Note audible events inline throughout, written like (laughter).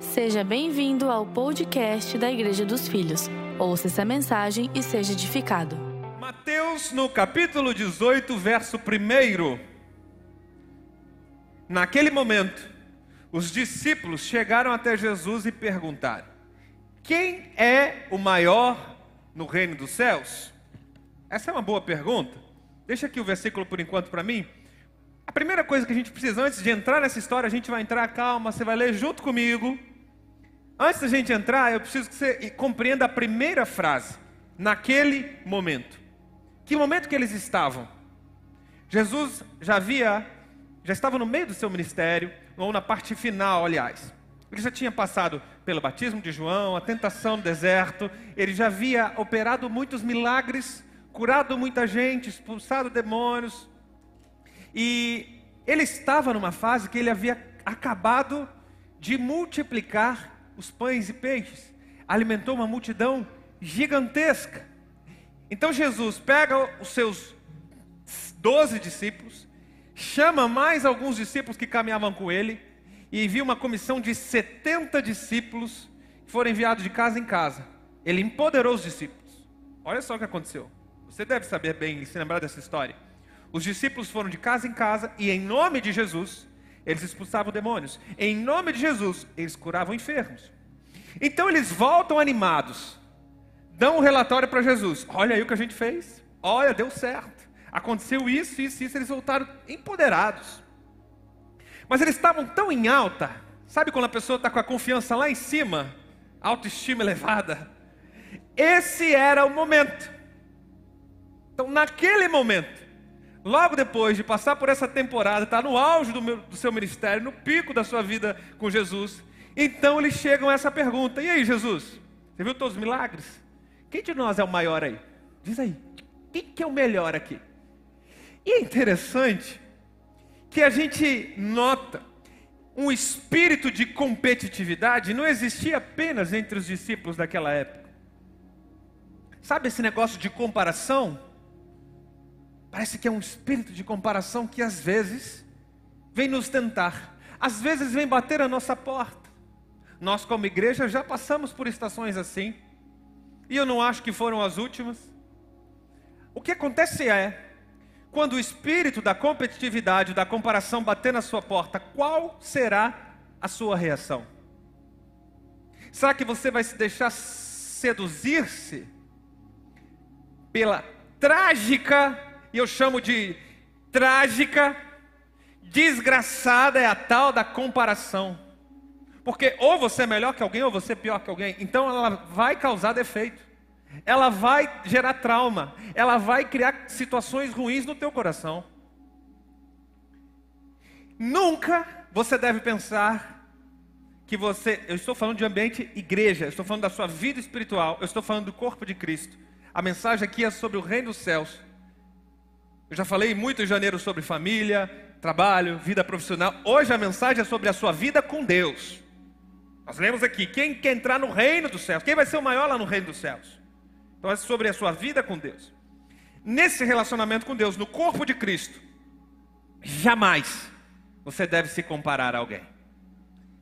Seja bem-vindo ao podcast da Igreja dos Filhos. Ouça essa mensagem e seja edificado. Mateus, no capítulo 18, verso 1. Naquele momento, os discípulos chegaram até Jesus e perguntaram: Quem é o maior no reino dos céus? Essa é uma boa pergunta. Deixa aqui o versículo por enquanto para mim. A primeira coisa que a gente precisa, antes de entrar nessa história, a gente vai entrar, calma, você vai ler junto comigo. Antes da gente entrar, eu preciso que você compreenda a primeira frase. Naquele momento. Que momento que eles estavam? Jesus já havia, já estava no meio do seu ministério, ou na parte final, aliás. Ele já tinha passado pelo batismo de João, a tentação no deserto, ele já havia operado muitos milagres, curado muita gente, expulsado demônios. E ele estava numa fase que ele havia acabado de multiplicar os pães e peixes, alimentou uma multidão gigantesca. Então Jesus pega os seus doze discípulos, chama mais alguns discípulos que caminhavam com ele, e envia uma comissão de 70 discípulos que foram enviados de casa em casa. Ele empoderou os discípulos. Olha só o que aconteceu. Você deve saber bem e se lembrar dessa história. Os discípulos foram de casa em casa e, em nome de Jesus, eles expulsavam demônios. Em nome de Jesus, eles curavam enfermos. Então eles voltam animados, dão um relatório para Jesus: Olha aí o que a gente fez, olha, deu certo, aconteceu isso, isso, isso. Eles voltaram empoderados. Mas eles estavam tão em alta, sabe quando a pessoa está com a confiança lá em cima, autoestima elevada? Esse era o momento. Então, naquele momento, logo depois de passar por essa temporada, está no auge do, meu, do seu ministério, no pico da sua vida com Jesus, então eles chegam a essa pergunta: e aí, Jesus? Você viu todos os milagres? Quem de nós é o maior aí? Diz aí, quem que é o melhor aqui? E é interessante que a gente nota um espírito de competitividade não existia apenas entre os discípulos daquela época. Sabe esse negócio de comparação? Parece que é um espírito de comparação que às vezes vem nos tentar, às vezes vem bater a nossa porta. Nós, como igreja, já passamos por estações assim, e eu não acho que foram as últimas. O que acontece é, quando o espírito da competitividade, da comparação bater na sua porta, qual será a sua reação? Será que você vai se deixar seduzir-se pela trágica, e eu chamo de trágica, desgraçada é a tal da comparação? Porque ou você é melhor que alguém ou você é pior que alguém, então ela vai causar defeito ela vai gerar trauma, ela vai criar situações ruins no teu coração. Nunca você deve pensar que você, eu estou falando de ambiente igreja, eu estou falando da sua vida espiritual, eu estou falando do corpo de Cristo. A mensagem aqui é sobre o reino dos céus. Eu já falei muito em janeiro sobre família, trabalho, vida profissional. Hoje a mensagem é sobre a sua vida com Deus. Nós lemos aqui: quem quer entrar no reino dos céus? Quem vai ser o maior lá no reino dos céus? Então é sobre a sua vida com Deus. Nesse relacionamento com Deus, no corpo de Cristo, jamais você deve se comparar a alguém.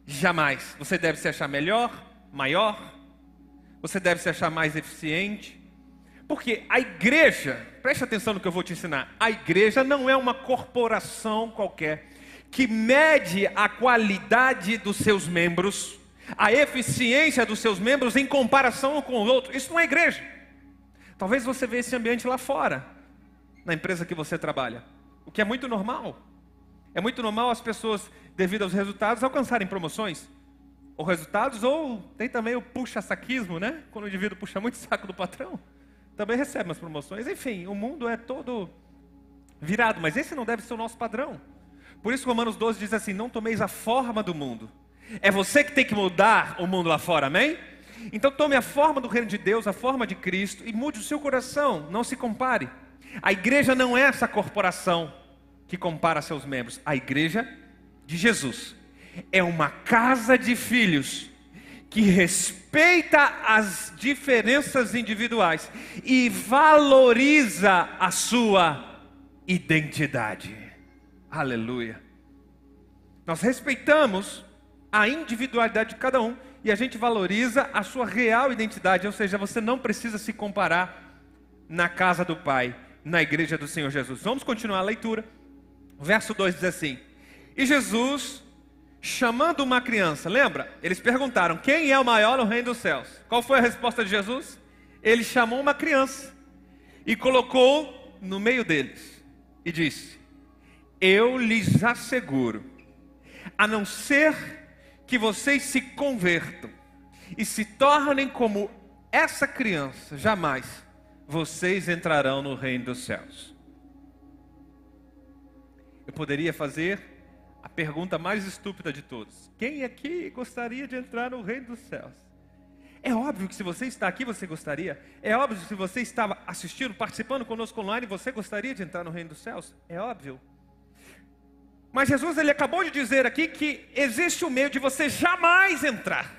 Jamais. Você deve se achar melhor, maior. Você deve se achar mais eficiente. Porque a igreja, preste atenção no que eu vou te ensinar. A igreja não é uma corporação qualquer que mede a qualidade dos seus membros, a eficiência dos seus membros em comparação com os outros. Isso não é igreja. Talvez você veja esse ambiente lá fora, na empresa que você trabalha, o que é muito normal. É muito normal as pessoas, devido aos resultados, alcançarem promoções. Ou resultados, ou tem também o puxa-saquismo, né? Quando o indivíduo puxa muito saco do patrão, também recebe umas promoções. Enfim, o mundo é todo virado, mas esse não deve ser o nosso padrão. Por isso Romanos 12 diz assim: Não tomeis a forma do mundo. É você que tem que mudar o mundo lá fora, amém? Então tome a forma do reino de Deus, a forma de Cristo e mude o seu coração, não se compare. A igreja não é essa corporação que compara seus membros. A igreja de Jesus é uma casa de filhos que respeita as diferenças individuais e valoriza a sua identidade. Aleluia. Nós respeitamos a individualidade de cada um e a gente valoriza a sua real identidade, ou seja, você não precisa se comparar na casa do Pai, na igreja do Senhor Jesus. Vamos continuar a leitura. verso 2 diz assim: E Jesus, chamando uma criança, lembra? Eles perguntaram: Quem é o maior no reino dos céus? Qual foi a resposta de Jesus? Ele chamou uma criança e colocou no meio deles e disse: Eu lhes asseguro, a não ser que vocês se convertam e se tornem como essa criança, jamais vocês entrarão no reino dos céus. Eu poderia fazer a pergunta mais estúpida de todos: quem aqui gostaria de entrar no reino dos céus? É óbvio que se você está aqui, você gostaria. É óbvio que se você estava assistindo, participando conosco online, você gostaria de entrar no reino dos céus. É óbvio. Mas Jesus ele acabou de dizer aqui que existe o meio de você jamais entrar.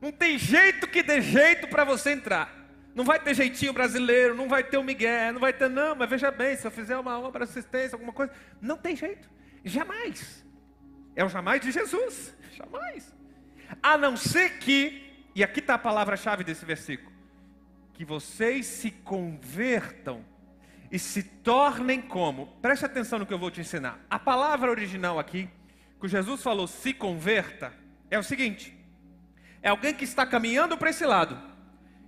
Não tem jeito que dê jeito para você entrar. Não vai ter jeitinho brasileiro, não vai ter o Miguel, não vai ter, não, mas veja bem, se eu fizer uma obra assistência, alguma coisa, não tem jeito. Jamais. É o jamais de Jesus. (laughs) Jamais. A não ser que, e aqui está a palavra-chave desse versículo, que vocês se convertam e se tornem como? Preste atenção no que eu vou te ensinar. A palavra original aqui, que Jesus falou se converta, é o seguinte: é alguém que está caminhando para esse lado.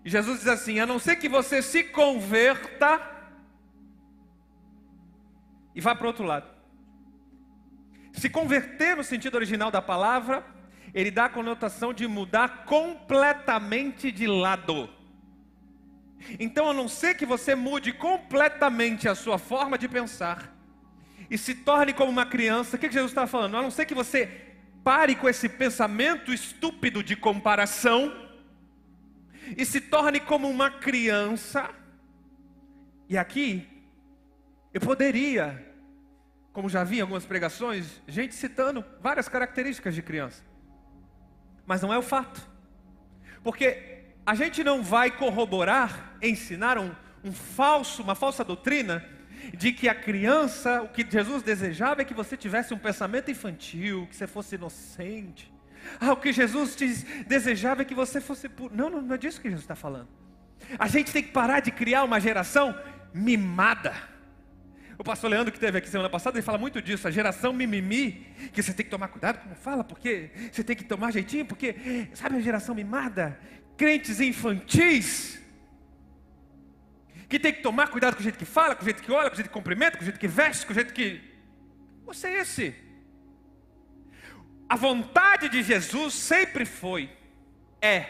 E Jesus diz assim: a não ser que você se converta e vá para o outro lado. Se converter no sentido original da palavra, ele dá a conotação de mudar completamente de lado. Então, a não ser que você mude completamente a sua forma de pensar e se torne como uma criança, o que Jesus está falando? A não ser que você pare com esse pensamento estúpido de comparação e se torne como uma criança. E aqui, eu poderia, como já vi em algumas pregações, gente citando várias características de criança, mas não é o fato, porque a gente não vai corroborar, ensinar um, um falso, uma falsa doutrina de que a criança, o que Jesus desejava é que você tivesse um pensamento infantil, que você fosse inocente. Ah, o que Jesus desejava é que você fosse puro. Não, não, não é disso que Jesus está falando. A gente tem que parar de criar uma geração mimada. O pastor Leandro, que esteve aqui semana passada, ele fala muito disso, a geração mimimi, que você tem que tomar cuidado como fala, porque você tem que tomar jeitinho, porque, sabe a geração mimada? crentes infantis, que tem que tomar cuidado com o jeito que fala, com o jeito que olha, com o jeito que cumprimenta, com o jeito que veste, com o jeito que. Você é esse. A vontade de Jesus sempre foi, é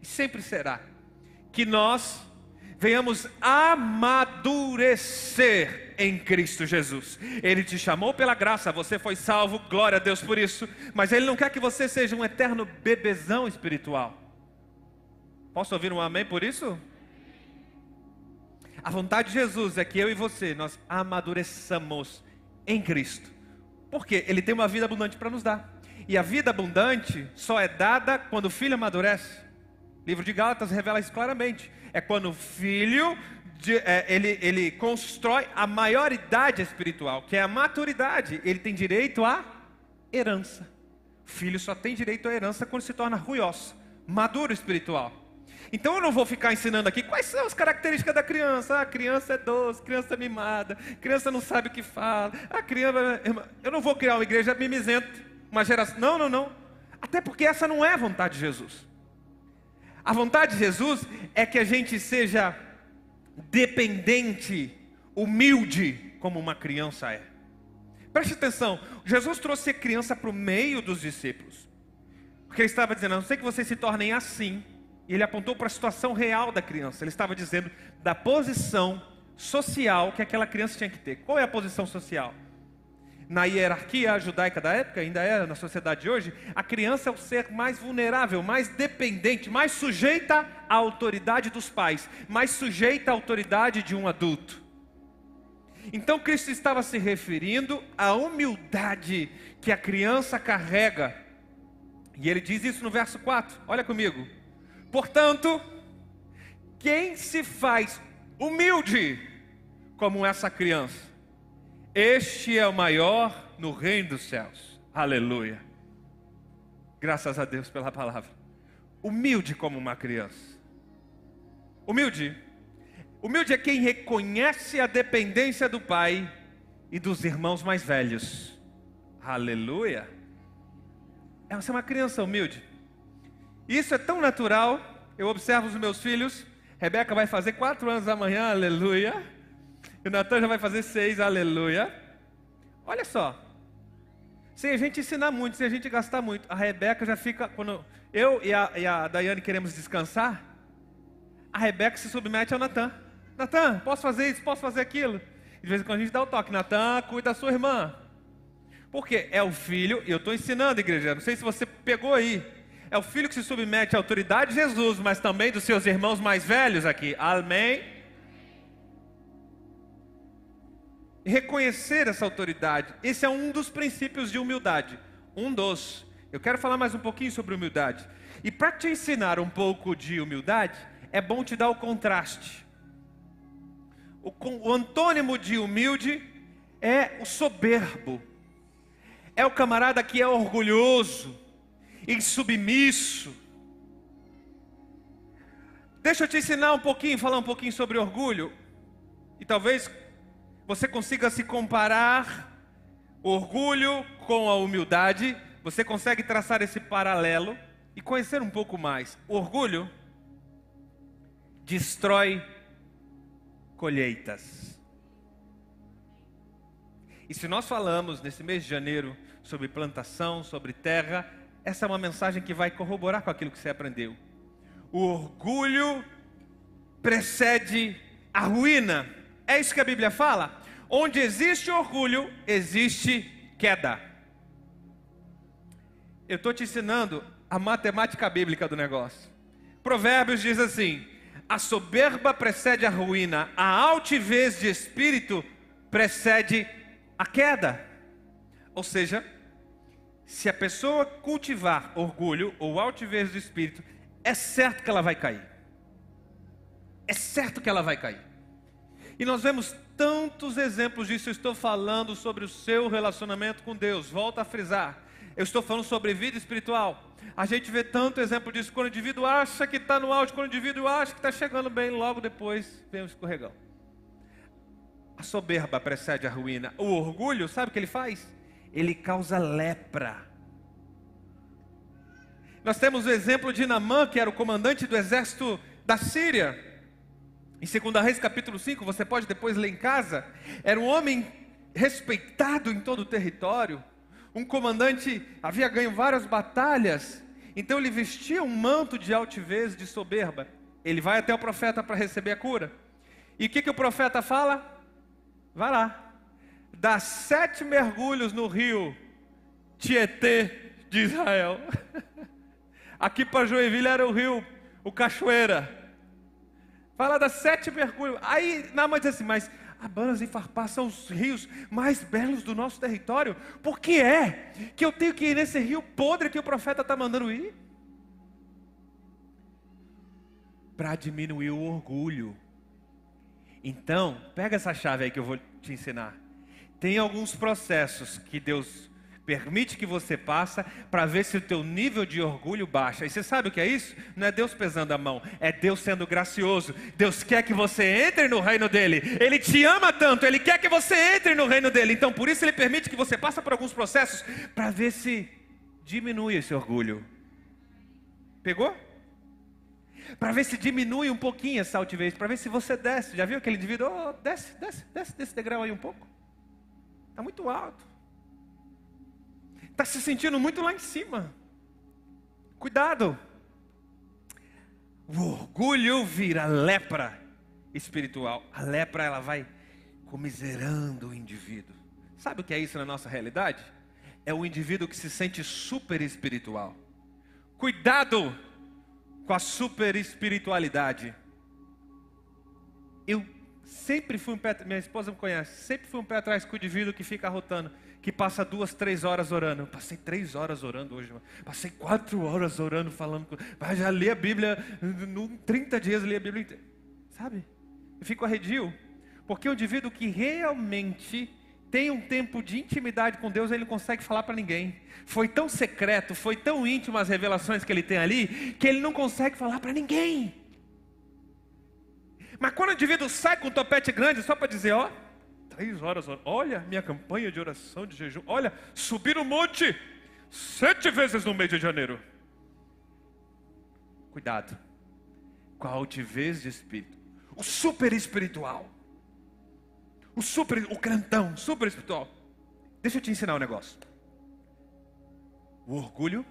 e sempre será que nós venhamos amadurecer em Cristo Jesus. Ele te chamou pela graça, você foi salvo, glória a Deus por isso, mas Ele não quer que você seja um eterno bebezão espiritual. Posso ouvir um amém por isso? A vontade de Jesus é que eu e você, nós amadureçamos em Cristo. Porque Ele tem uma vida abundante para nos dar. E a vida abundante só é dada quando o filho amadurece. O livro de Gálatas revela isso claramente. É quando o filho de, é, ele, ele constrói a maioridade espiritual, que é a maturidade. Ele tem direito à herança. O filho só tem direito à herança quando se torna ruios, maduro espiritual. Então eu não vou ficar ensinando aqui quais são as características da criança. Ah, a criança é doce, criança é mimada, criança não sabe o que fala. A criança, eu não vou criar uma igreja mimizenta, uma geração. Não, não, não. Até porque essa não é a vontade de Jesus. A vontade de Jesus é que a gente seja dependente, humilde, como uma criança é. Preste atenção, Jesus trouxe a criança para o meio dos discípulos. Porque ele estava dizendo, a não ser que vocês se tornem assim, e ele apontou para a situação real da criança. Ele estava dizendo da posição social que aquela criança tinha que ter. Qual é a posição social? Na hierarquia judaica da época, ainda é na sociedade de hoje, a criança é o ser mais vulnerável, mais dependente, mais sujeita à autoridade dos pais, mais sujeita à autoridade de um adulto. Então Cristo estava se referindo à humildade que a criança carrega. E ele diz isso no verso 4. Olha comigo. Portanto, quem se faz humilde como essa criança, este é o maior no reino dos céus. Aleluia. Graças a Deus pela palavra. Humilde como uma criança. Humilde. Humilde é quem reconhece a dependência do pai e dos irmãos mais velhos. Aleluia. Essa é uma criança humilde. Isso é tão natural. Eu observo os meus filhos. Rebeca vai fazer quatro anos amanhã, aleluia. O Natan já vai fazer seis, aleluia. Olha só. Sem a gente ensinar muito, sem a gente gastar muito. A Rebeca já fica. Quando eu e a, e a Daiane queremos descansar, a Rebeca se submete ao Natan. Natan, posso fazer isso, posso fazer aquilo. E de vez em quando a gente dá o toque. Natan, cuida da sua irmã. Porque é o filho, e eu estou ensinando, igreja, não sei se você pegou aí. É o filho que se submete à autoridade de Jesus, mas também dos seus irmãos mais velhos aqui. Amém? Reconhecer essa autoridade, esse é um dos princípios de humildade. Um dos. Eu quero falar mais um pouquinho sobre humildade. E para te ensinar um pouco de humildade, é bom te dar o contraste. O, o antônimo de humilde é o soberbo é o camarada que é orgulhoso, insubmisso. Deixa eu te ensinar um pouquinho, falar um pouquinho sobre orgulho. E talvez você consiga se comparar orgulho com a humildade. Você consegue traçar esse paralelo e conhecer um pouco mais. Orgulho destrói colheitas. E se nós falamos nesse mês de janeiro sobre plantação, sobre terra, essa é uma mensagem que vai corroborar com aquilo que você aprendeu. O orgulho precede a ruína. É isso que a Bíblia fala. Onde existe orgulho, existe queda. Eu estou te ensinando a matemática bíblica do negócio. Provérbios diz assim: a soberba precede a ruína, a altivez de espírito precede a queda. Ou seja, se a pessoa cultivar orgulho ou altivez do espírito, é certo que ela vai cair. É certo que ela vai cair. E nós vemos tantos exemplos disso. Eu estou falando sobre o seu relacionamento com Deus. Volto a frisar. Eu estou falando sobre vida espiritual. A gente vê tanto exemplo disso quando o indivíduo acha que está no auge, quando o indivíduo acha que está chegando bem, logo depois vem o escorregão. A soberba precede a ruína. O orgulho, sabe o que ele faz? ele causa lepra. Nós temos o exemplo de Namã, que era o comandante do exército da Síria. Em 2 Reis capítulo 5, você pode depois ler em casa. Era um homem respeitado em todo o território. Um comandante havia ganho várias batalhas. Então ele vestia um manto de altivez, de soberba. Ele vai até o profeta para receber a cura. E o que, que o profeta fala? Vai lá, dá sete mergulhos no rio Tietê de Israel. (laughs) Aqui para Joinville era o rio, o Cachoeira. Fala das sete mergulhos. Aí Nama diz assim, mas Abanas e Farpá são os rios mais belos do nosso território. Por que é que eu tenho que ir nesse rio podre que o profeta está mandando ir? Para diminuir o orgulho. Então, pega essa chave aí que eu vou te ensinar. Tem alguns processos que Deus permite que você passa para ver se o teu nível de orgulho baixa. E você sabe o que é isso? Não é Deus pesando a mão, é Deus sendo gracioso. Deus quer que você entre no reino dele. Ele te ama tanto, ele quer que você entre no reino dele. Então, por isso ele permite que você passe por alguns processos para ver se diminui esse orgulho. Pegou? Para ver se diminui um pouquinho essa altivez, para ver se você desce. Já viu aquele indivíduo? Oh, desce, desce, desce desse degrau aí um pouco. Está muito alto. Está se sentindo muito lá em cima. Cuidado. O orgulho vira lepra espiritual. A lepra ela vai comiserando o indivíduo. Sabe o que é isso na nossa realidade? É o indivíduo que se sente super espiritual. Cuidado com a super espiritualidade. Eu Sempre fui um pé, minha esposa me conhece, sempre fui um pé atrás com o indivíduo que fica rotando, que passa duas, três horas orando. Eu passei três horas orando hoje, passei quatro horas orando, falando, mas já li a Bíblia, em 30 dias li a Bíblia inteira. Sabe? Eu fico arredio, porque o indivíduo que realmente tem um tempo de intimidade com Deus, ele não consegue falar para ninguém. Foi tão secreto, foi tão íntimo as revelações que ele tem ali, que ele não consegue falar para ninguém. Mas quando o indivíduo sai com um topete grande, só para dizer, ó, três horas, olha minha campanha de oração, de jejum, olha, subir o monte sete vezes no mês de janeiro. Cuidado com a altivez de espírito, o super espiritual, o super, o crentão, super espiritual. Deixa eu te ensinar um negócio. O orgulho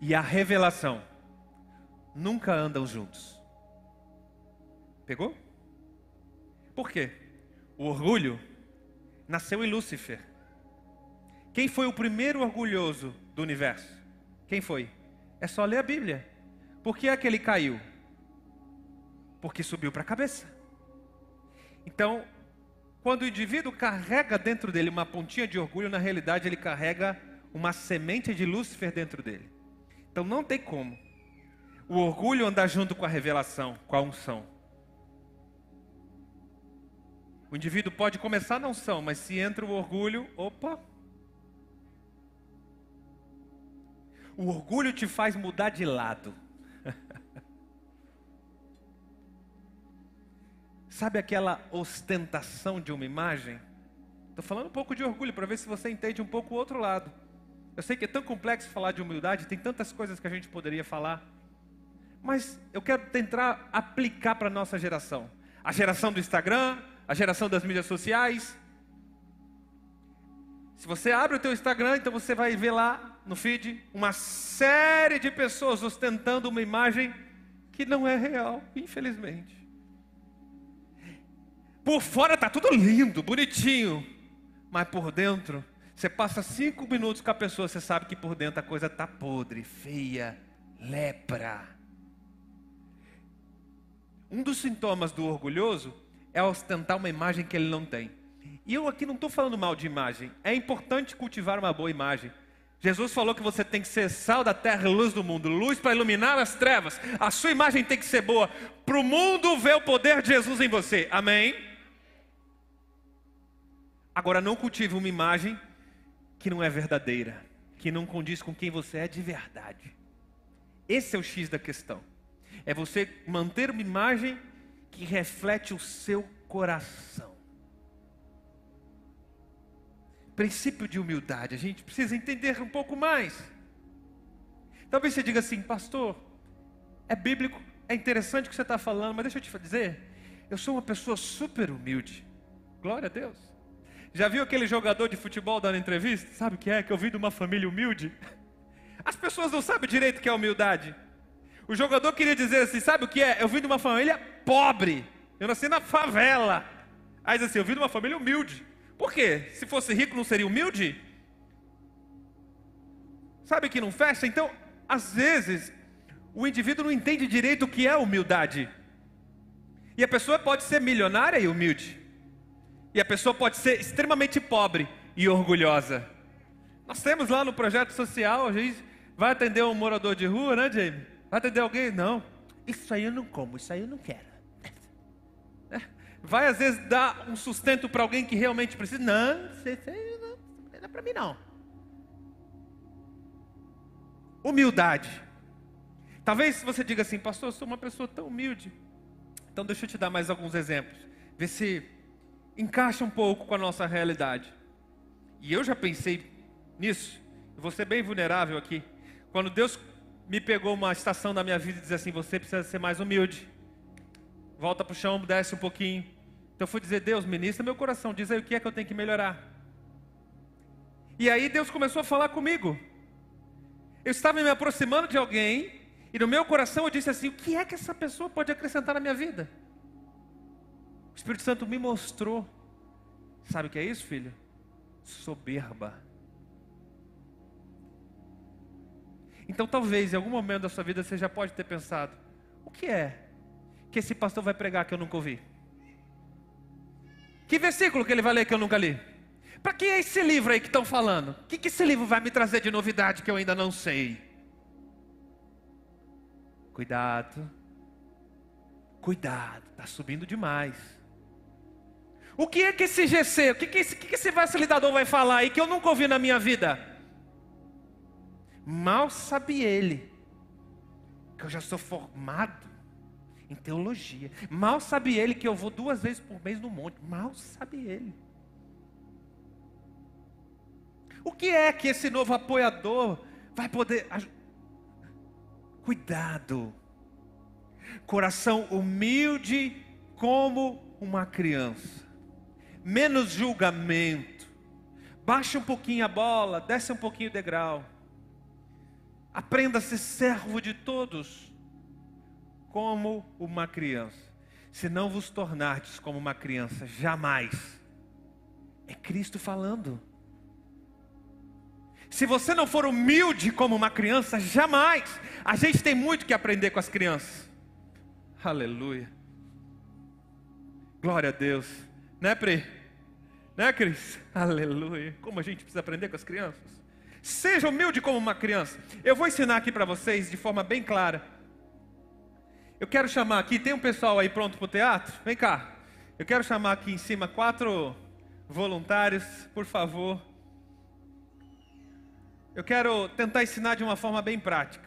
e a revelação nunca andam juntos. Pegou? Por quê? O orgulho nasceu em Lúcifer. Quem foi o primeiro orgulhoso do universo? Quem foi? É só ler a Bíblia. Por que é que ele caiu? Porque subiu para a cabeça. Então, quando o indivíduo carrega dentro dele uma pontinha de orgulho, na realidade ele carrega uma semente de Lúcifer dentro dele. Então não tem como o orgulho andar junto com a revelação, com a unção. O indivíduo pode começar na unção, mas se entra o orgulho, opa. O orgulho te faz mudar de lado. (laughs) Sabe aquela ostentação de uma imagem? Estou falando um pouco de orgulho para ver se você entende um pouco o outro lado. Eu sei que é tão complexo falar de humildade, tem tantas coisas que a gente poderia falar. Mas eu quero tentar aplicar para a nossa geração. A geração do Instagram, a geração das mídias sociais. Se você abre o teu Instagram, então você vai ver lá no feed uma série de pessoas ostentando uma imagem que não é real, infelizmente. Por fora está tudo lindo, bonitinho, mas por dentro, você passa cinco minutos com a pessoa, você sabe que por dentro a coisa está podre, feia, lepra. Um dos sintomas do orgulhoso é ostentar uma imagem que ele não tem. E eu aqui não estou falando mal de imagem. É importante cultivar uma boa imagem. Jesus falou que você tem que ser sal da terra e luz do mundo, luz para iluminar as trevas. A sua imagem tem que ser boa para o mundo ver o poder de Jesus em você. Amém? Agora não cultive uma imagem que não é verdadeira, que não condiz com quem você é de verdade. Esse é o X da questão. É você manter uma imagem que reflete o seu coração. Princípio de humildade, a gente precisa entender um pouco mais. Talvez você diga assim, pastor, é bíblico, é interessante o que você está falando, mas deixa eu te dizer, eu sou uma pessoa super humilde. Glória a Deus. Já viu aquele jogador de futebol dando entrevista? Sabe o que é? Que eu vim de uma família humilde. (laughs) As pessoas não sabem direito o que é humildade. O jogador queria dizer assim: sabe o que é? Eu vim de uma família pobre. Eu nasci na favela. Aí diz assim: eu vim de uma família humilde. Por quê? Se fosse rico, não seria humilde? Sabe que não fecha? Então, às vezes, o indivíduo não entende direito o que é humildade. E a pessoa pode ser milionária e humilde. E a pessoa pode ser extremamente pobre e orgulhosa. Nós temos lá no projeto social, a gente vai atender um morador de rua, né, Jamie? Vai atender alguém? Não. Isso aí eu não como, isso aí eu não quero. É. Vai às vezes dar um sustento para alguém que realmente precisa. Não, isso aí não, não é para mim não. Humildade. Talvez você diga assim, pastor, eu sou uma pessoa tão humilde. Então deixa eu te dar mais alguns exemplos. Vê se encaixa um pouco com a nossa realidade. E eu já pensei nisso. Vou ser bem vulnerável aqui. Quando Deus me pegou uma estação da minha vida e disse assim: você precisa ser mais humilde. Volta para o chão, desce um pouquinho. Então eu fui dizer: Deus, ministra meu coração, diz aí o que é que eu tenho que melhorar. E aí Deus começou a falar comigo. Eu estava me aproximando de alguém e no meu coração eu disse assim: o que é que essa pessoa pode acrescentar na minha vida? O Espírito Santo me mostrou. Sabe o que é isso, filho? Soberba. Então talvez em algum momento da sua vida você já pode ter pensado: o que é que esse pastor vai pregar que eu nunca ouvi? Que versículo que ele vai ler que eu nunca li? Para que é esse livro aí que estão falando? O que, que esse livro vai me trazer de novidade que eu ainda não sei? Cuidado, cuidado, está subindo demais. O que é que esse GC, o que, que, esse, que, esse facilitador vai falar aí que eu nunca ouvi na minha vida? Mal sabe ele que eu já sou formado em teologia. Mal sabe ele que eu vou duas vezes por mês no monte. Mal sabe ele. O que é que esse novo apoiador vai poder. Cuidado. Coração humilde como uma criança. Menos julgamento. Baixa um pouquinho a bola, desce um pouquinho o degrau. Aprenda a ser servo de todos, como uma criança. Se não vos tornardes como uma criança, jamais. É Cristo falando. Se você não for humilde como uma criança, jamais. A gente tem muito que aprender com as crianças. Aleluia. Glória a Deus. Né, Pri? Né, Cris? Aleluia. Como a gente precisa aprender com as crianças. Seja humilde como uma criança. Eu vou ensinar aqui para vocês de forma bem clara. Eu quero chamar aqui, tem um pessoal aí pronto para o teatro? Vem cá. Eu quero chamar aqui em cima quatro voluntários, por favor. Eu quero tentar ensinar de uma forma bem prática.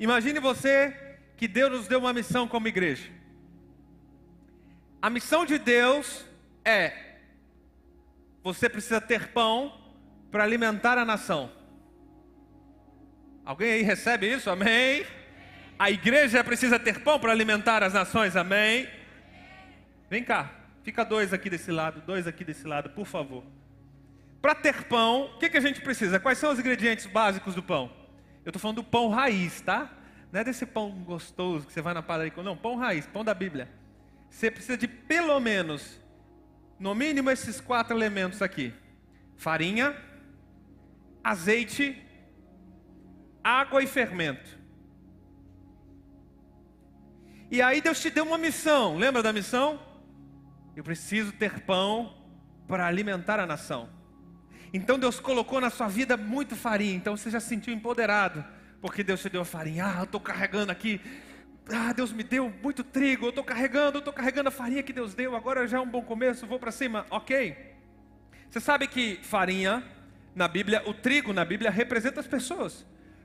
Imagine você que Deus nos deu uma missão como igreja. A missão de Deus é: você precisa ter pão para alimentar a nação. Alguém aí recebe isso? Amém? A igreja precisa ter pão para alimentar as nações, amém? Vem cá, fica dois aqui desse lado, dois aqui desse lado, por favor. Para ter pão, o que, que a gente precisa? Quais são os ingredientes básicos do pão? Eu estou falando do pão raiz, tá? Não é desse pão gostoso que você vai na padaria. Não, pão raiz, pão da Bíblia. Você precisa de pelo menos, no mínimo, esses quatro elementos aqui: farinha, azeite, água e fermento. E aí Deus te deu uma missão. Lembra da missão? Eu preciso ter pão para alimentar a nação. Então Deus colocou na sua vida muito farinha. Então você já se sentiu empoderado, porque Deus te deu farinha. Ah, eu estou carregando aqui. Ah, Deus me deu muito trigo. Eu estou carregando, eu estou carregando a farinha que Deus deu. Agora já é um bom começo. Vou para cima, ok? Você sabe que farinha na Bíblia, o trigo na Bíblia representa as pessoas.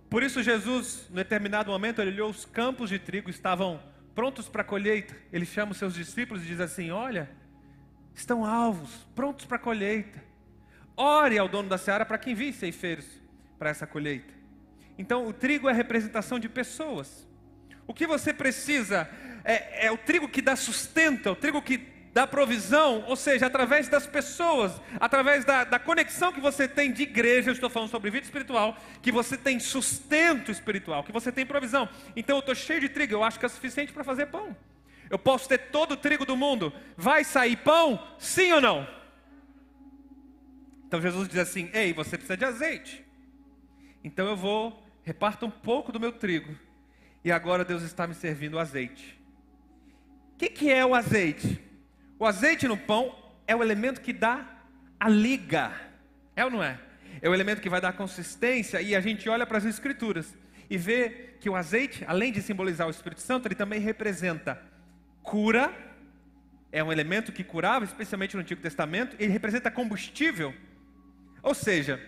Por isso Jesus, no determinado momento, ele olhou os campos de trigo estavam prontos para colheita. Ele chama os seus discípulos e diz assim: Olha, estão alvos, prontos para colheita. Ore ao dono da seara para que envie ceifeiros para essa colheita. Então, o trigo é representação de pessoas. O que você precisa é, é o trigo que dá sustento, é o trigo que dá provisão, ou seja, através das pessoas, através da, da, conexão que você tem de igreja, eu estou falando sobre vida espiritual, que você tem sustento espiritual, que você tem provisão. Então eu estou cheio de trigo, eu acho que é suficiente para fazer pão. Eu posso ter todo o trigo do mundo, vai sair pão? Sim ou não? Então Jesus diz assim: Ei, você precisa de azeite. Então eu vou, reparto um pouco do meu trigo. E agora Deus está me servindo azeite. O que, que é o azeite? O azeite no pão é o elemento que dá a liga. É ou não é? É o elemento que vai dar consistência. E a gente olha para as Escrituras e vê que o azeite, além de simbolizar o Espírito Santo, ele também representa cura. É um elemento que curava, especialmente no Antigo Testamento. Ele representa combustível ou seja,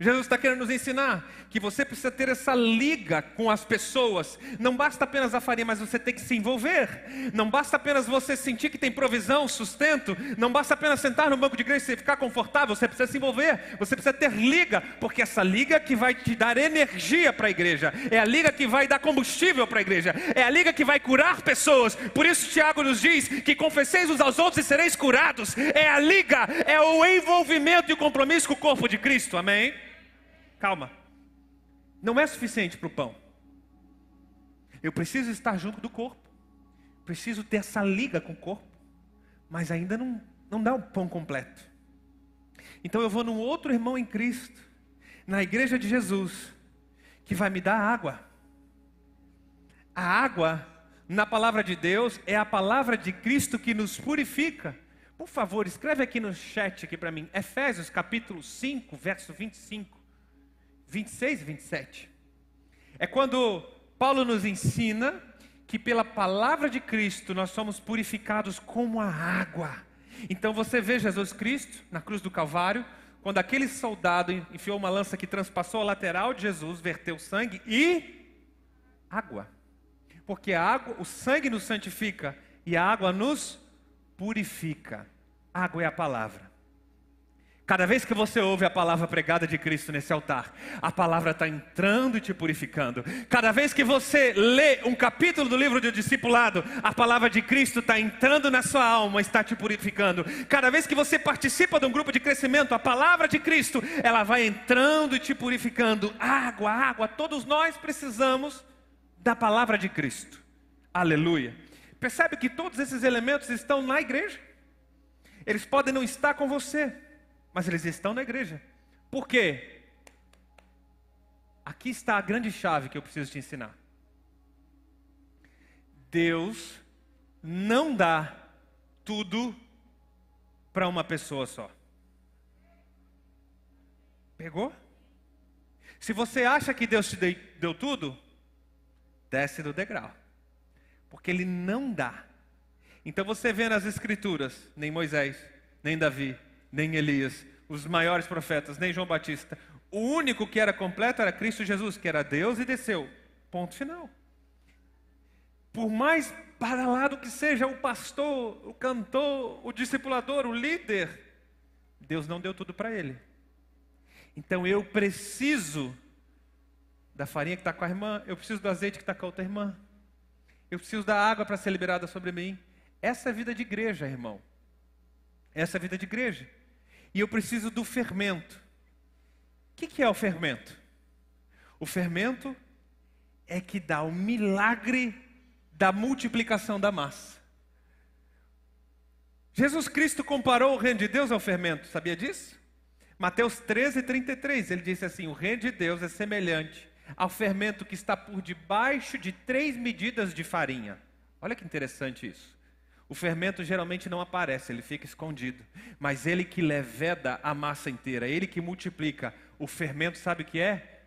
Jesus está querendo nos ensinar que você precisa ter essa liga com as pessoas. Não basta apenas a farinha, mas você tem que se envolver. Não basta apenas você sentir que tem provisão, sustento. Não basta apenas sentar no banco de igreja e ficar confortável. Você precisa se envolver. Você precisa ter liga, porque essa liga que vai te dar energia para a igreja. É a liga que vai dar combustível para a igreja. É a liga que vai curar pessoas. Por isso Tiago nos diz que confesseis uns aos outros e sereis curados. É a liga, é o envolvimento e o compromisso com o corpo de Cristo. Amém? Calma. Não é suficiente para o pão. Eu preciso estar junto do corpo. Preciso ter essa liga com o corpo. Mas ainda não, não dá o pão completo. Então eu vou num outro irmão em Cristo, na igreja de Jesus, que vai me dar água. A água, na palavra de Deus, é a palavra de Cristo que nos purifica. Por favor, escreve aqui no chat aqui para mim, Efésios capítulo 5, verso 25. 26 e 27. É quando Paulo nos ensina que pela palavra de Cristo nós somos purificados como a água. Então você vê Jesus Cristo na cruz do Calvário, quando aquele soldado enfiou uma lança que transpassou a lateral de Jesus, verteu sangue e água. Porque a água, o sangue nos santifica e a água nos purifica. água é a palavra. Cada vez que você ouve a palavra pregada de Cristo nesse altar, a palavra está entrando e te purificando. Cada vez que você lê um capítulo do livro de discipulado, a palavra de Cristo está entrando na sua alma, está te purificando. Cada vez que você participa de um grupo de crescimento, a palavra de Cristo, ela vai entrando e te purificando. Água, água, todos nós precisamos da palavra de Cristo. Aleluia. Percebe que todos esses elementos estão na igreja? Eles podem não estar com você mas eles estão na igreja. Por quê? Aqui está a grande chave que eu preciso te ensinar. Deus não dá tudo para uma pessoa só. Pegou? Se você acha que Deus te deu tudo, desce do degrau. Porque Ele não dá. Então você vê nas Escrituras, nem Moisés, nem Davi, nem Elias, os maiores profetas, nem João Batista. O único que era completo era Cristo Jesus, que era Deus e desceu. Ponto final. Por mais badalado que seja o pastor, o cantor, o discipulador, o líder, Deus não deu tudo para ele. Então eu preciso da farinha que está com a irmã, eu preciso do azeite que está com a outra irmã, eu preciso da água para ser liberada sobre mim. Essa é a vida de igreja, irmão. Essa é a vida de igreja. E eu preciso do fermento. O que, é o fermento? O fermento é que dá o milagre da multiplicação da massa. Jesus Cristo comparou o reino de Deus ao fermento, sabia disso? Mateus 13, 33, ele disse assim: O reino de Deus é semelhante ao fermento que está por debaixo de três medidas de farinha. Olha que interessante isso. O fermento geralmente não aparece, ele fica escondido. Mas ele que leveda a massa inteira, ele que multiplica. O fermento, sabe o que é?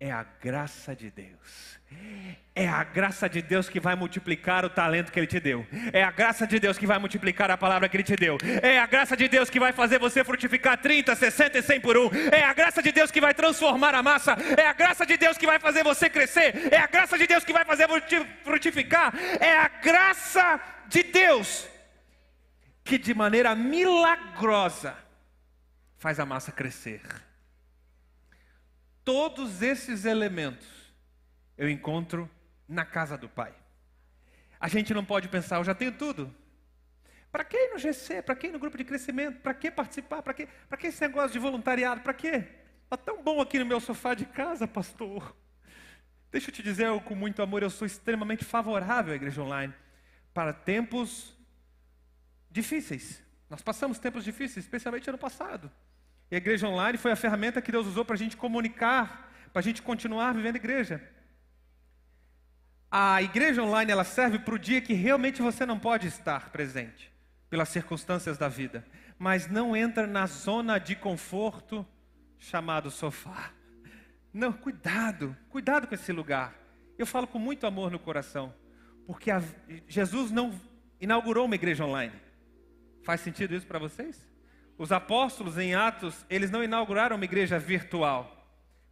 É a graça de Deus. É a graça de Deus que vai multiplicar o talento que Ele te deu. É a graça de Deus que vai multiplicar a palavra que Ele te deu. É a graça de Deus que vai fazer você frutificar 30, 60 e 100 por um. É a graça de Deus que vai transformar a massa. É a graça de Deus que vai fazer você crescer. É a graça de Deus que vai fazer frutificar. É a graça de Deus que de maneira milagrosa faz a massa crescer. Todos esses elementos eu encontro na casa do Pai. A gente não pode pensar, eu já tenho tudo. Para que ir no GC? Para que ir no grupo de crescimento? Para que participar? Para que, que esse negócio de voluntariado? Para quê? Está tão bom aqui no meu sofá de casa, pastor. Deixa eu te dizer eu, com muito amor, eu sou extremamente favorável à igreja online para tempos difíceis. Nós passamos tempos difíceis, especialmente ano passado. E a igreja online foi a ferramenta que Deus usou para a gente comunicar, para a gente continuar vivendo igreja. A igreja online ela serve para o dia que realmente você não pode estar presente, pelas circunstâncias da vida. Mas não entra na zona de conforto chamado sofá. Não, cuidado, cuidado com esse lugar. Eu falo com muito amor no coração. Porque a, Jesus não inaugurou uma igreja online. Faz sentido isso para vocês? Os apóstolos em Atos, eles não inauguraram uma igreja virtual.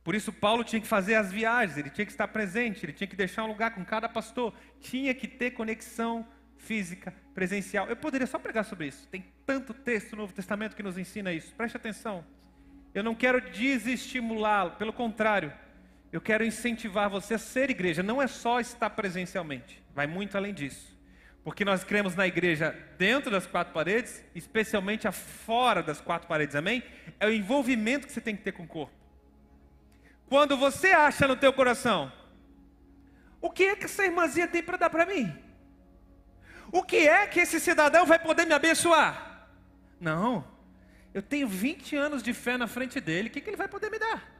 Por isso Paulo tinha que fazer as viagens, ele tinha que estar presente, ele tinha que deixar um lugar com cada pastor, tinha que ter conexão física, presencial. Eu poderia só pregar sobre isso. Tem tanto texto no Novo Testamento que nos ensina isso. Preste atenção. Eu não quero desestimulá-lo, pelo contrário, eu quero incentivar você a ser igreja. Não é só estar presencialmente vai muito além disso. Porque nós cremos na igreja dentro das quatro paredes, especialmente fora das quatro paredes, amém? É o envolvimento que você tem que ter com o corpo. Quando você acha no teu coração, o que é que essa irmãzinha tem para dar para mim? O que é que esse cidadão vai poder me abençoar? Não, eu tenho 20 anos de fé na frente dele, o que, que ele vai poder me dar?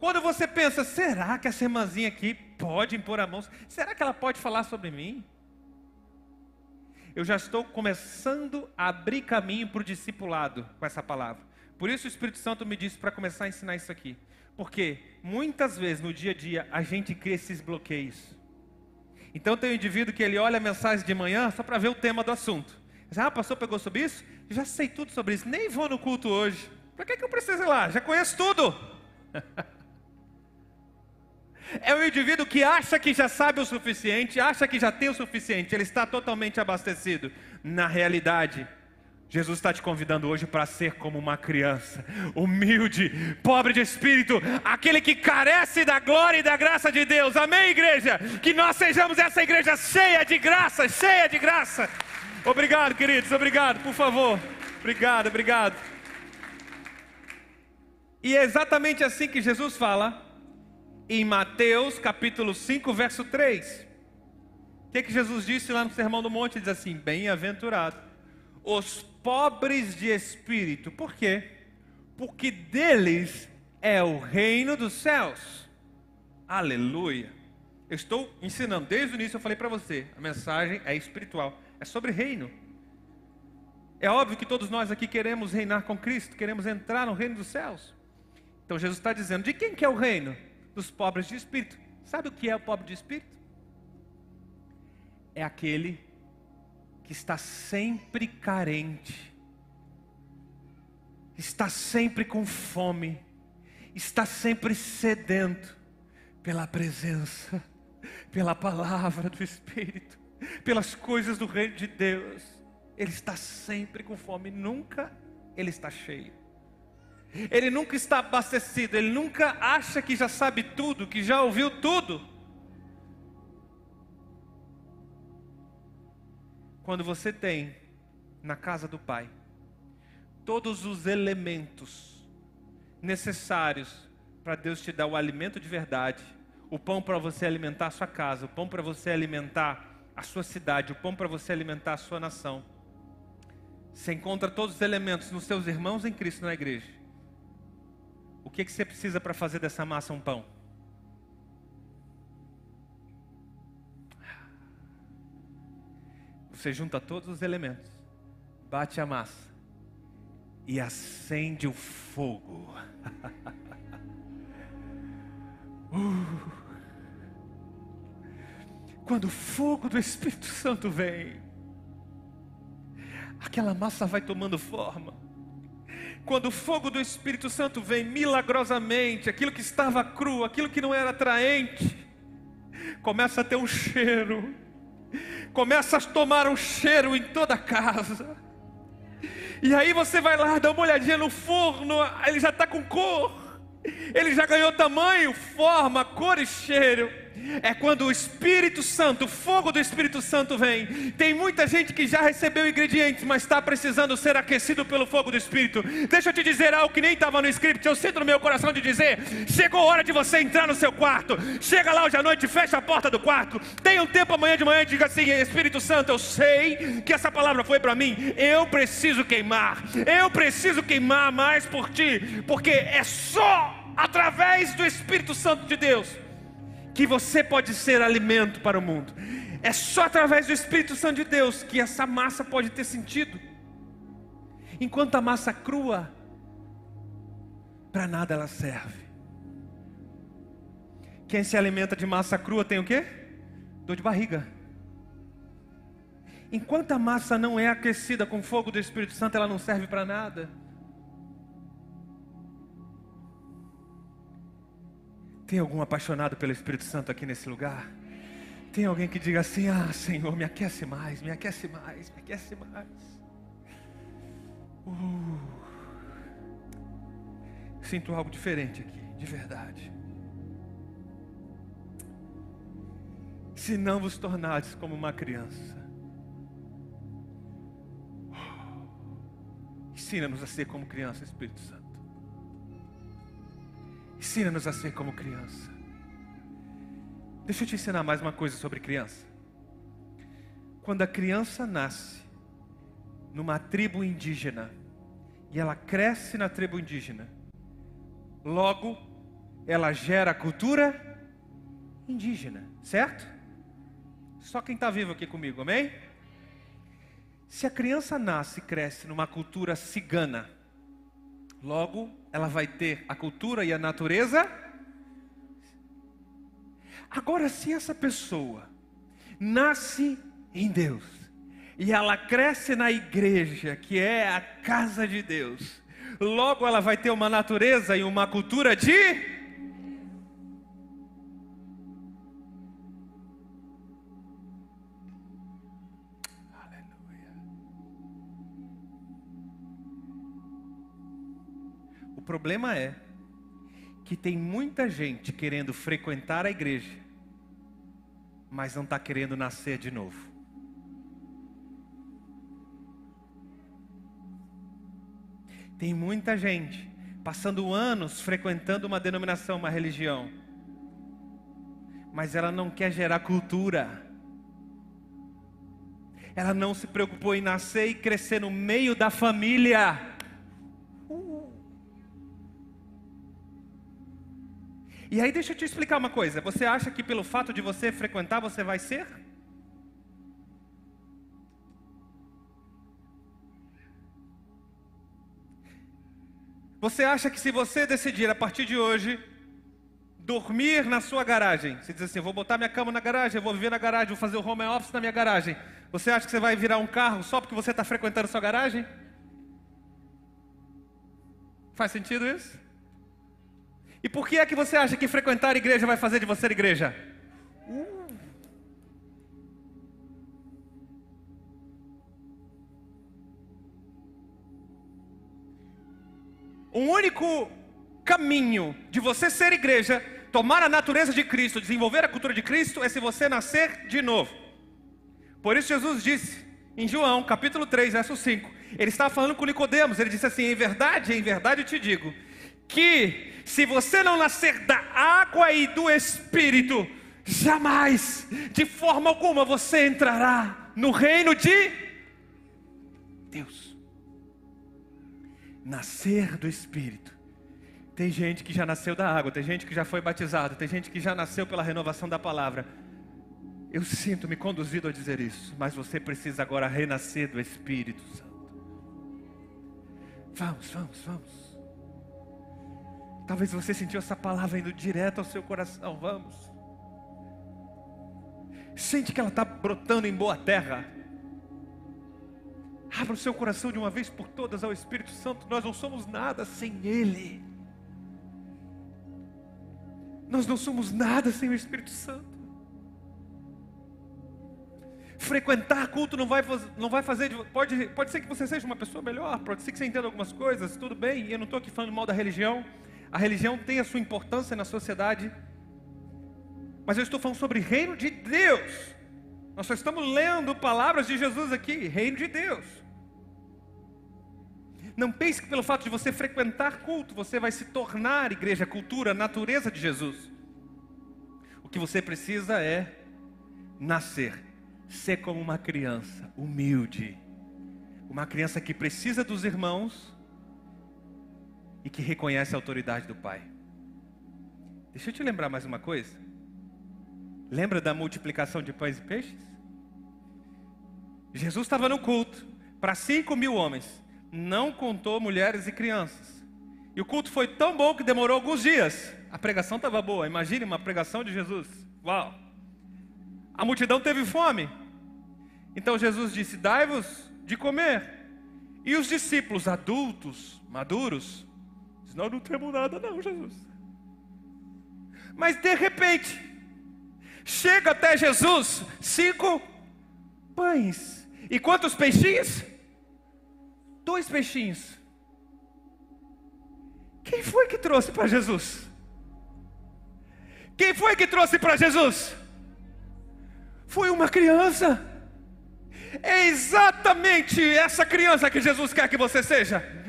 Quando você pensa, será que essa irmãzinha aqui pode impor a mão? Será que ela pode falar sobre mim? Eu já estou começando a abrir caminho para o discipulado com essa palavra. Por isso o Espírito Santo me disse para começar a ensinar isso aqui. Porque muitas vezes no dia a dia a gente cria esses bloqueios. Então tem um indivíduo que ele olha a mensagem de manhã só para ver o tema do assunto. Ah, pastor pegou sobre isso? já sei tudo sobre isso, nem vou no culto hoje. Para que, que eu preciso ir lá? Já conheço tudo. (laughs) É o indivíduo que acha que já sabe o suficiente, acha que já tem o suficiente, ele está totalmente abastecido. Na realidade, Jesus está te convidando hoje para ser como uma criança, humilde, pobre de espírito, aquele que carece da glória e da graça de Deus. Amém, igreja? Que nós sejamos essa igreja cheia de graça, cheia de graça. Obrigado, queridos, obrigado, por favor. Obrigado, obrigado. E é exatamente assim que Jesus fala em Mateus capítulo 5, verso 3. O que, que Jesus disse lá no Sermão do Monte? Diz assim: Bem-aventurado os pobres de espírito. Por quê? Porque deles é o reino dos céus. Aleluia. Eu estou ensinando, desde o início eu falei para você, a mensagem é espiritual, é sobre reino. É óbvio que todos nós aqui queremos reinar com Cristo, queremos entrar no reino dos céus. Então Jesus está dizendo: de quem que é o reino? Dos pobres de espírito. Sabe o que é o pobre de espírito? É aquele que está sempre carente, está sempre com fome, está sempre sedento pela presença, (laughs) pela palavra do Espírito, pelas coisas do reino de Deus. Ele está sempre com fome, nunca ele está cheio. Ele nunca está abastecido, ele nunca acha que já sabe tudo, que já ouviu tudo. Quando você tem na casa do Pai todos os elementos necessários para Deus te dar o alimento de verdade, o pão para você alimentar a sua casa, o pão para você alimentar a sua cidade, o pão para você alimentar a sua nação. Você encontra todos os elementos nos seus irmãos em Cristo na igreja. O que, que você precisa para fazer dessa massa um pão? Você junta todos os elementos, bate a massa e acende o fogo. (laughs) uh. Quando o fogo do Espírito Santo vem, aquela massa vai tomando forma quando o fogo do Espírito Santo vem milagrosamente, aquilo que estava cru, aquilo que não era atraente, começa a ter um cheiro, começa a tomar um cheiro em toda a casa. E aí você vai lá, dá uma olhadinha no forno, ele já está com cor, ele já ganhou tamanho, forma, cor e cheiro é quando o Espírito Santo, o fogo do Espírito Santo vem. Tem muita gente que já recebeu ingredientes, mas está precisando ser aquecido pelo fogo do Espírito. Deixa eu te dizer algo que nem estava no script, eu sinto no meu coração de dizer: chegou a hora de você entrar no seu quarto. Chega lá hoje à noite, fecha a porta do quarto. Tenha um tempo amanhã de manhã e diga assim: Espírito Santo, eu sei que essa palavra foi para mim. Eu preciso queimar. Eu preciso queimar mais por ti, porque é só através do Espírito Santo de Deus que você pode ser alimento para o mundo. É só através do Espírito Santo de Deus que essa massa pode ter sentido. Enquanto a massa crua, para nada ela serve. Quem se alimenta de massa crua tem o quê? Dor de barriga. Enquanto a massa não é aquecida com fogo do Espírito Santo, ela não serve para nada. Tem algum apaixonado pelo Espírito Santo aqui nesse lugar? Tem alguém que diga assim: Ah, Senhor, me aquece mais, me aquece mais, me aquece mais. Uh, sinto algo diferente aqui, de verdade. Se não vos tornardes como uma criança, ensina-nos a ser como criança, Espírito Santo. Ensina-nos a ser como criança. Deixa eu te ensinar mais uma coisa sobre criança. Quando a criança nasce numa tribo indígena e ela cresce na tribo indígena, logo ela gera cultura indígena, certo? Só quem está vivo aqui comigo, amém? Se a criança nasce e cresce numa cultura cigana, logo ela vai ter a cultura e a natureza. Agora, se essa pessoa nasce em Deus e ela cresce na igreja, que é a casa de Deus, logo ela vai ter uma natureza e uma cultura de problema é que tem muita gente querendo frequentar a igreja, mas não está querendo nascer de novo. Tem muita gente passando anos frequentando uma denominação, uma religião, mas ela não quer gerar cultura. Ela não se preocupou em nascer e crescer no meio da família. E aí deixa eu te explicar uma coisa. Você acha que pelo fato de você frequentar você vai ser? Você acha que se você decidir a partir de hoje dormir na sua garagem, você diz assim, vou botar minha cama na garagem, vou viver na garagem, vou fazer o home office na minha garagem. Você acha que você vai virar um carro só porque você está frequentando sua garagem? Faz sentido isso? E por que é que você acha que frequentar a igreja vai fazer de você igreja? Uh. O único caminho de você ser igreja, tomar a natureza de Cristo, desenvolver a cultura de Cristo, é se você nascer de novo. Por isso Jesus disse em João, capítulo 3, verso 5, ele estava falando com Nicodemos, ele disse assim: "Em verdade, em verdade eu te digo, que se você não nascer da água e do espírito, jamais, de forma alguma você entrará no reino de Deus." nascer do Espírito. Tem gente que já nasceu da água, tem gente que já foi batizado, tem gente que já nasceu pela renovação da palavra. Eu sinto-me conduzido a dizer isso, mas você precisa agora renascer do Espírito Santo. Vamos, vamos, vamos. Talvez você sentiu essa palavra indo direto ao seu coração. Vamos. Sente que ela está brotando em boa terra. Abra o seu coração de uma vez por todas ao Espírito Santo. Nós não somos nada sem Ele. Nós não somos nada sem o Espírito Santo. Frequentar culto não vai, não vai fazer. Pode, pode ser que você seja uma pessoa melhor, pode ser que você entenda algumas coisas, tudo bem. Eu não estou aqui falando mal da religião. A religião tem a sua importância na sociedade. Mas eu estou falando sobre reino de Deus. Nós só estamos lendo palavras de Jesus aqui, reino de Deus. Não pense que pelo fato de você frequentar culto, você vai se tornar igreja, cultura, natureza de Jesus. O que você precisa é nascer, ser como uma criança humilde, uma criança que precisa dos irmãos e que reconhece a autoridade do Pai. Deixa eu te lembrar mais uma coisa. Lembra da multiplicação de pães e peixes? Jesus estava no culto para cinco mil homens, não contou mulheres e crianças. E o culto foi tão bom que demorou alguns dias. A pregação estava boa. Imagine uma pregação de Jesus. Uau! A multidão teve fome. Então Jesus disse: Dai-vos de comer. E os discípulos adultos, maduros, dizem: Nós não temos nada, não, Jesus. Mas de repente, chega até Jesus cinco pães e quantos peixinhos? Dois peixinhos. Quem foi que trouxe para Jesus? Quem foi que trouxe para Jesus? Foi uma criança. É exatamente essa criança que Jesus quer que você seja.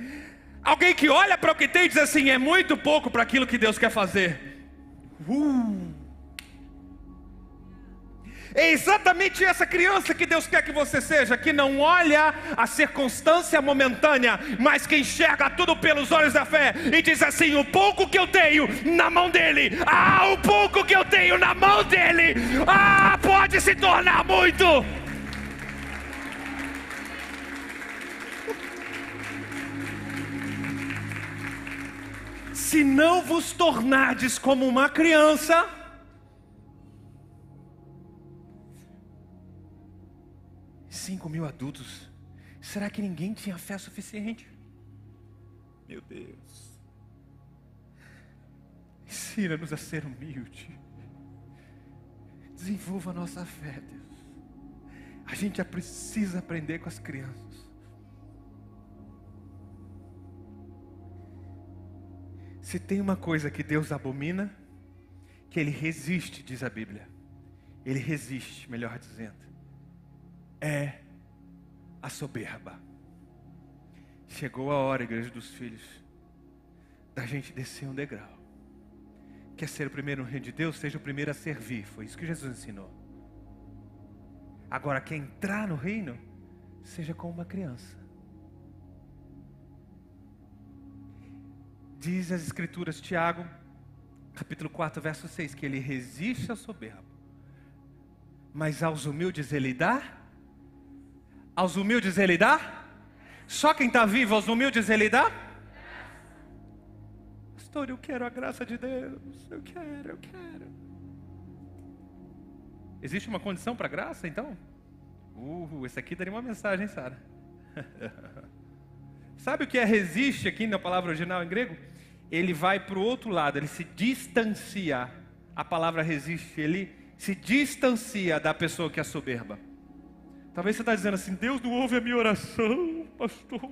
Alguém que olha para o que tem e diz assim: é muito pouco para aquilo que Deus quer fazer. Uh. É exatamente essa criança que Deus quer que você seja, que não olha a circunstância momentânea, mas que enxerga tudo pelos olhos da fé e diz assim: o pouco que eu tenho na mão dele, ah, o pouco que eu tenho na mão dele, ah, pode se tornar muito. Se não vos tornardes como uma criança, 5 mil adultos. Será que ninguém tinha fé suficiente? Meu Deus. Ensina-nos a ser humilde. Desenvolva a nossa fé, Deus. A gente já precisa aprender com as crianças. Se tem uma coisa que Deus abomina, que Ele resiste, diz a Bíblia. Ele resiste, melhor dizendo. É a soberba. Chegou a hora, igreja dos filhos, da gente descer um degrau. Quer ser o primeiro no reino de Deus? Seja o primeiro a servir. Foi isso que Jesus ensinou. Agora, quer entrar no reino? Seja como uma criança. Diz as Escrituras, Tiago, capítulo 4, verso 6, que ele resiste ao soberbo, mas aos humildes ele dá aos humildes ele dá? Só quem está vivo, aos humildes ele dá? Pastor, eu quero a graça de Deus. Eu quero, eu quero. Existe uma condição para graça, então? Uh, esse aqui daria uma mensagem, Sara. (laughs) Sabe o que é resiste aqui na palavra original em grego? Ele vai para o outro lado, ele se distancia. A palavra resiste, ele se distancia da pessoa que é soberba. Talvez você está dizendo assim: Deus não ouve a minha oração, pastor.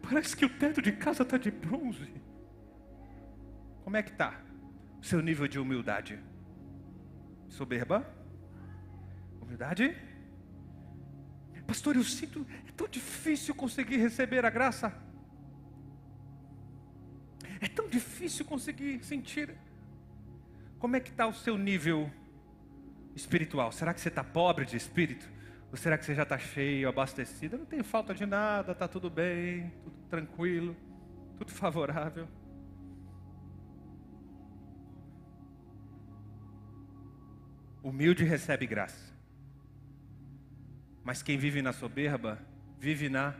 Parece que o teto de casa está de bronze. Como é que está o seu nível de humildade? Soberba? Humildade? Pastor, eu sinto, é tão difícil conseguir receber a graça. É tão difícil conseguir sentir. Como é que está o seu nível espiritual? Será que você está pobre de espírito? Ou será que você já está cheio, abastecido? Eu não tenho falta de nada, está tudo bem, tudo tranquilo, tudo favorável. Humilde recebe graça. Mas quem vive na soberba, vive na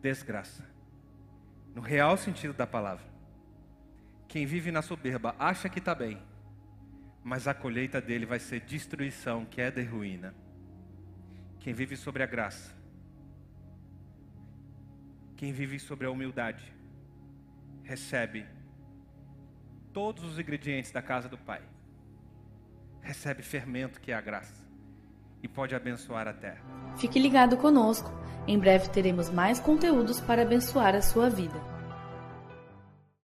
desgraça. No real sentido da palavra. Quem vive na soberba acha que está bem, mas a colheita dele vai ser destruição, queda e ruína. Quem vive sobre a graça, quem vive sobre a humildade, recebe todos os ingredientes da casa do Pai, recebe fermento que é a graça e pode abençoar a terra. Fique ligado conosco, em breve teremos mais conteúdos para abençoar a sua vida.